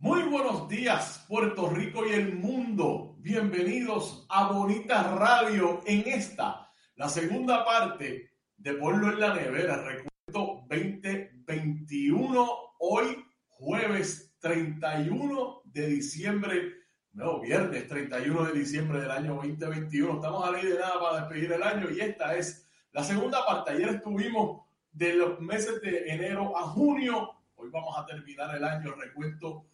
Muy buenos días, Puerto Rico y el mundo. Bienvenidos a Bonita Radio en esta, la segunda parte de Pueblo en la Nevera, recuerdo 2021, hoy jueves 31 de diciembre, no, viernes 31 de diciembre del año 2021. Estamos a ley de nada para despedir el año y esta es la segunda parte. Ayer estuvimos de los meses de enero a junio. Hoy vamos a terminar el año, recuento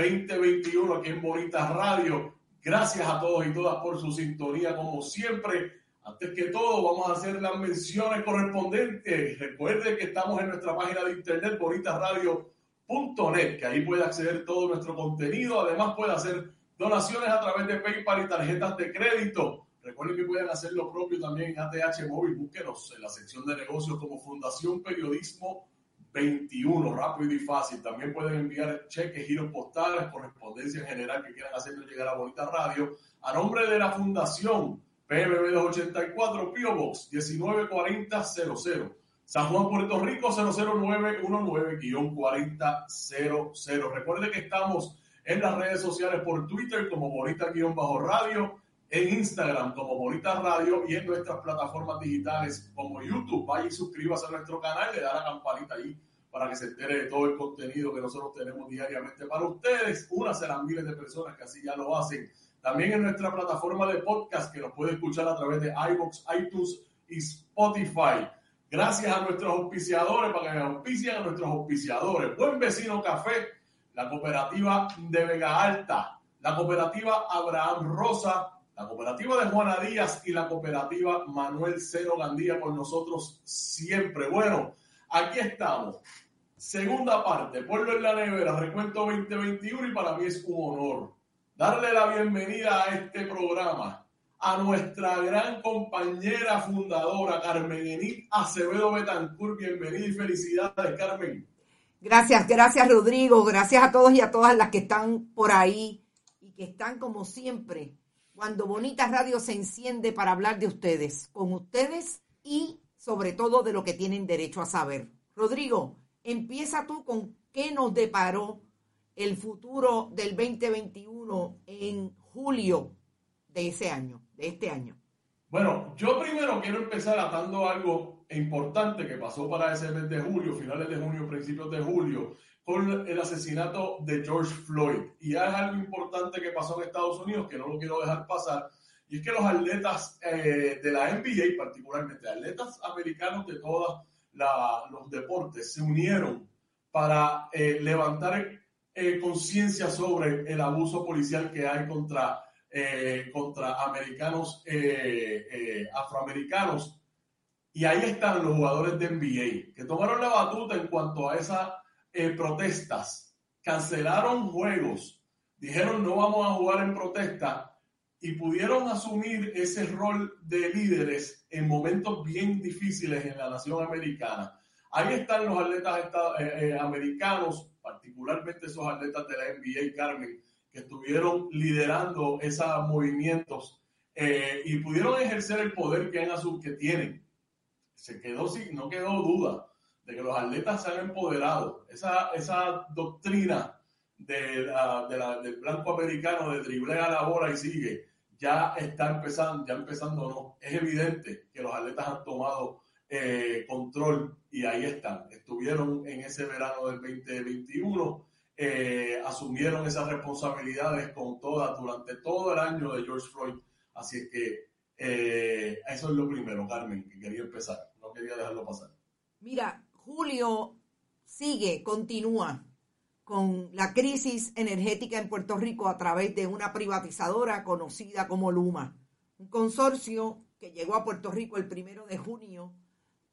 2021 aquí en Bonita Radio. Gracias a todos y todas por su sintonía, como siempre. Antes que todo, vamos a hacer las menciones correspondientes. Recuerde que estamos en nuestra página de internet bonitasradio.net, que ahí puede acceder todo nuestro contenido. Además, puede hacer donaciones a través de PayPal y tarjetas de crédito. Recuerden que pueden hacer lo propio también en ATH Móvil. Búsquenos en la sección de negocios como Fundación Periodismo 21, rápido y fácil. También pueden enviar cheques, giros postales, correspondencia en general que quieran hacerle llegar a Bonita Radio a nombre de la Fundación PBB 284 Pio Box 194000. San Juan, Puerto Rico 00919-4000. Recuerde que estamos en las redes sociales por Twitter como Bonita-Radio, en Instagram como Bonita Radio y en nuestras plataformas digitales como YouTube. Vaya y suscríbase a nuestro canal, le da la campanita ahí para que se entere de todo el contenido que nosotros tenemos diariamente para ustedes. Unas serán miles de personas que así ya lo hacen. También en nuestra plataforma de podcast que nos puede escuchar a través de iBox, iTunes y Spotify. Gracias a nuestros auspiciadores, para que auspicien a nuestros auspiciadores. Buen Vecino Café, la cooperativa de Vega Alta, la cooperativa Abraham Rosa, la cooperativa de Juana Díaz y la cooperativa Manuel Cero Gandía con nosotros siempre. Bueno, aquí estamos. Segunda parte, Pueblo en la Nevera, recuento 2021 y para mí es un honor darle la bienvenida a este programa a nuestra gran compañera fundadora, Carmen Enid Acevedo Betancourt. Bienvenida y felicidades, Carmen. Gracias, gracias, Rodrigo. Gracias a todos y a todas las que están por ahí y que están como siempre cuando Bonita Radio se enciende para hablar de ustedes, con ustedes y sobre todo de lo que tienen derecho a saber. Rodrigo, empieza tú con qué nos deparó el futuro del 2021 en julio de ese año, de este año. Bueno, yo primero quiero empezar atando algo importante que pasó para ese mes de julio, finales de junio, principios de julio, con el asesinato de George Floyd. Y es algo importante que pasó en Estados Unidos que no lo quiero dejar pasar. Y es que los atletas eh, de la NBA, particularmente atletas americanos de todos los deportes, se unieron para eh, levantar eh, conciencia sobre el abuso policial que hay contra, contra americanos, afroamericanos. Y ahí están los jugadores de NBA que tomaron la batuta en cuanto a esa eh, protestas, cancelaron juegos, dijeron no vamos a jugar en protesta y pudieron asumir ese rol de líderes en momentos bien difíciles en la nación americana. Ahí están los atletas eh, eh, americanos, particularmente esos atletas de la NBA, Carmen, que estuvieron liderando esos movimientos y pudieron ejercer el poder que, que tienen. Se quedó sin, no quedó duda de que los atletas se han empoderado. Esa, esa doctrina de del blanco americano de driblea la bola y sigue, ya está empezando, ya empezando no. Es evidente que los atletas han tomado eh, control y ahí están. Estuvieron en ese verano del 2021, eh, asumieron esas responsabilidades con todas durante todo el año de George Floyd. Así es que eh, eso es lo primero, Carmen, que quería empezar. No quería dejarlo pasar. Mira, Julio sigue, continúa con la crisis energética en Puerto Rico a través de una privatizadora conocida como Luma, un consorcio que llegó a Puerto Rico el primero de junio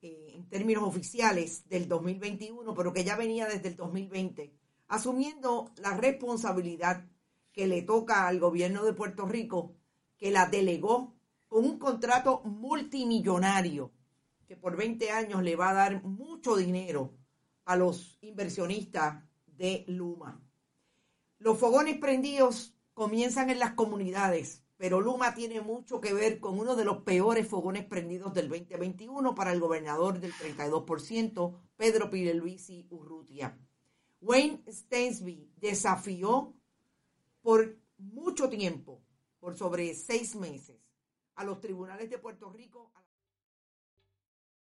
eh, en términos oficiales del 2021, pero que ya venía desde el 2020, asumiendo la responsabilidad que le toca al gobierno de Puerto Rico, que la delegó con un contrato multimillonario que por 20 años le va a dar mucho dinero a los inversionistas de Luma. Los fogones prendidos comienzan en las comunidades, pero Luma tiene mucho que ver con uno de los peores fogones prendidos del 2021 para el gobernador del 32%, Pedro Pierluisi Urrutia. Wayne Stainsby desafió por mucho tiempo, por sobre seis meses, a los tribunales de Puerto Rico.